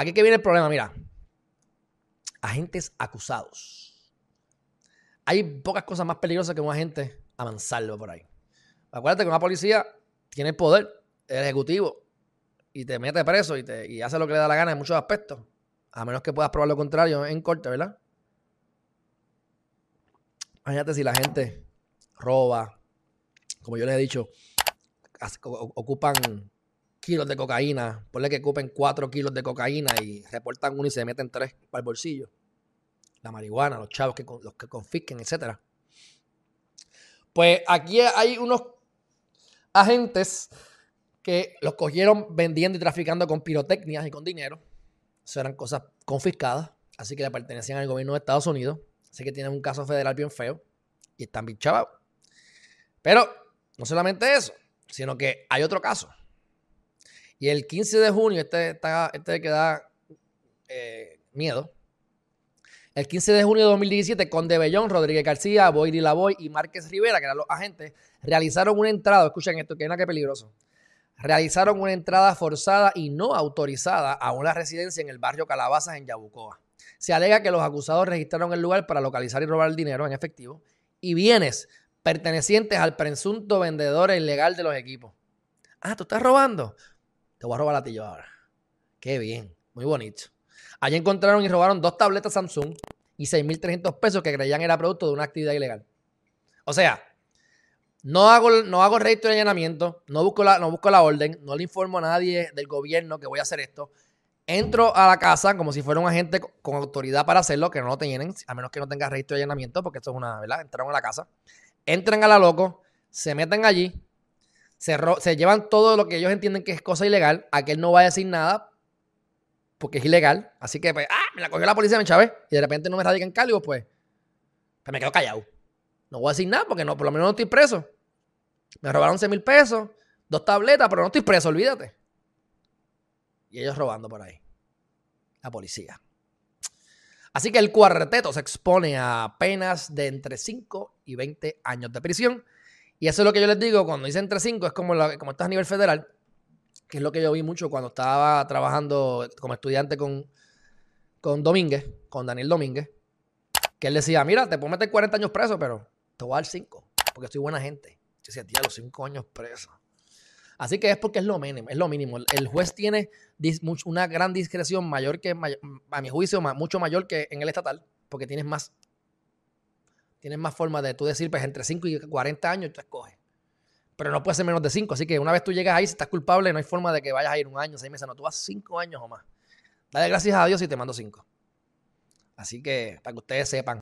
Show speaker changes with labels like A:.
A: aquí que viene el problema, mira. Agentes acusados. Hay pocas cosas más peligrosas que un agente avanzarlo por ahí. Acuérdate que una policía tiene poder, el ejecutivo, y te mete preso y, te, y hace lo que le da la gana en muchos aspectos. A menos que puedas probar lo contrario en corte, ¿verdad? Imagínate si la gente roba, como yo les he dicho, ocupan kilos de cocaína, ponle que ocupen cuatro kilos de cocaína y reportan uno y se meten tres para el bolsillo. La marihuana, los chavos que, los que confisquen, etc. Pues aquí hay unos agentes que los cogieron vendiendo y traficando con pirotecnias y con dinero. Eso eran cosas confiscadas, así que le pertenecían al gobierno de Estados Unidos. Así que tienen un caso federal bien feo y están bien chavados. Pero no solamente eso, sino que hay otro caso. Y el 15 de junio, este, está, este que da eh, miedo. El 15 de junio de 2017, Conde Bellón, Rodríguez García, Boyri Lavoy y Márquez Rivera, que eran los agentes, realizaron una entrada, escuchen esto, que es que peligroso. Realizaron una entrada forzada y no autorizada a una residencia en el barrio Calabazas, en Yabucoa. Se alega que los acusados registraron el lugar para localizar y robar el dinero en efectivo y bienes pertenecientes al presunto vendedor ilegal de los equipos. Ah, ¿tú estás robando? Te voy a robar a ti yo ahora. Qué bien, muy bonito. Allí encontraron y robaron dos tabletas Samsung y 6.300 pesos que creían era producto de una actividad ilegal. O sea, no hago, no hago registro de allanamiento, no busco, la, no busco la orden, no le informo a nadie del gobierno que voy a hacer esto. Entro a la casa como si fuera un agente con autoridad para hacerlo, que no lo tienen, a menos que no tenga registro de allanamiento, porque esto es una, ¿verdad? Entraron a la casa entran a la loco, se meten allí, se, se llevan todo lo que ellos entienden que es cosa ilegal, aquel no va a decir nada porque es ilegal, así que pues, ah, me la cogió la policía, me chavé, y de repente no me radican cargos, pues, pues me quedo callado. No voy a decir nada porque no, por lo menos no estoy preso. Me robaron 11 mil pesos, dos tabletas, pero no estoy preso, olvídate. Y ellos robando por ahí. La policía. Así que el cuarteto se expone a penas de entre 5 y 20 años de prisión. Y eso es lo que yo les digo, cuando dice entre 5 es como, como estás a nivel federal, que es lo que yo vi mucho cuando estaba trabajando como estudiante con, con Domínguez, con Daniel Domínguez, que él decía, mira, te puedo meter 40 años preso, pero te voy a dar 5, porque soy buena gente. Yo decía, tía, los 5 años preso. Así que es porque es lo mínimo, es lo mínimo. El juez tiene una gran discreción mayor que, a mi juicio, mucho mayor que en el estatal, porque tienes más, tienes más forma de tú decir, pues entre 5 y 40 años tú escoges. Pero no puede ser menos de 5. Así que una vez tú llegas ahí, si estás culpable, no hay forma de que vayas a ir un año, seis meses. No, tú vas 5 años o más. Dale gracias a Dios y te mando 5. Así que, para que ustedes sepan.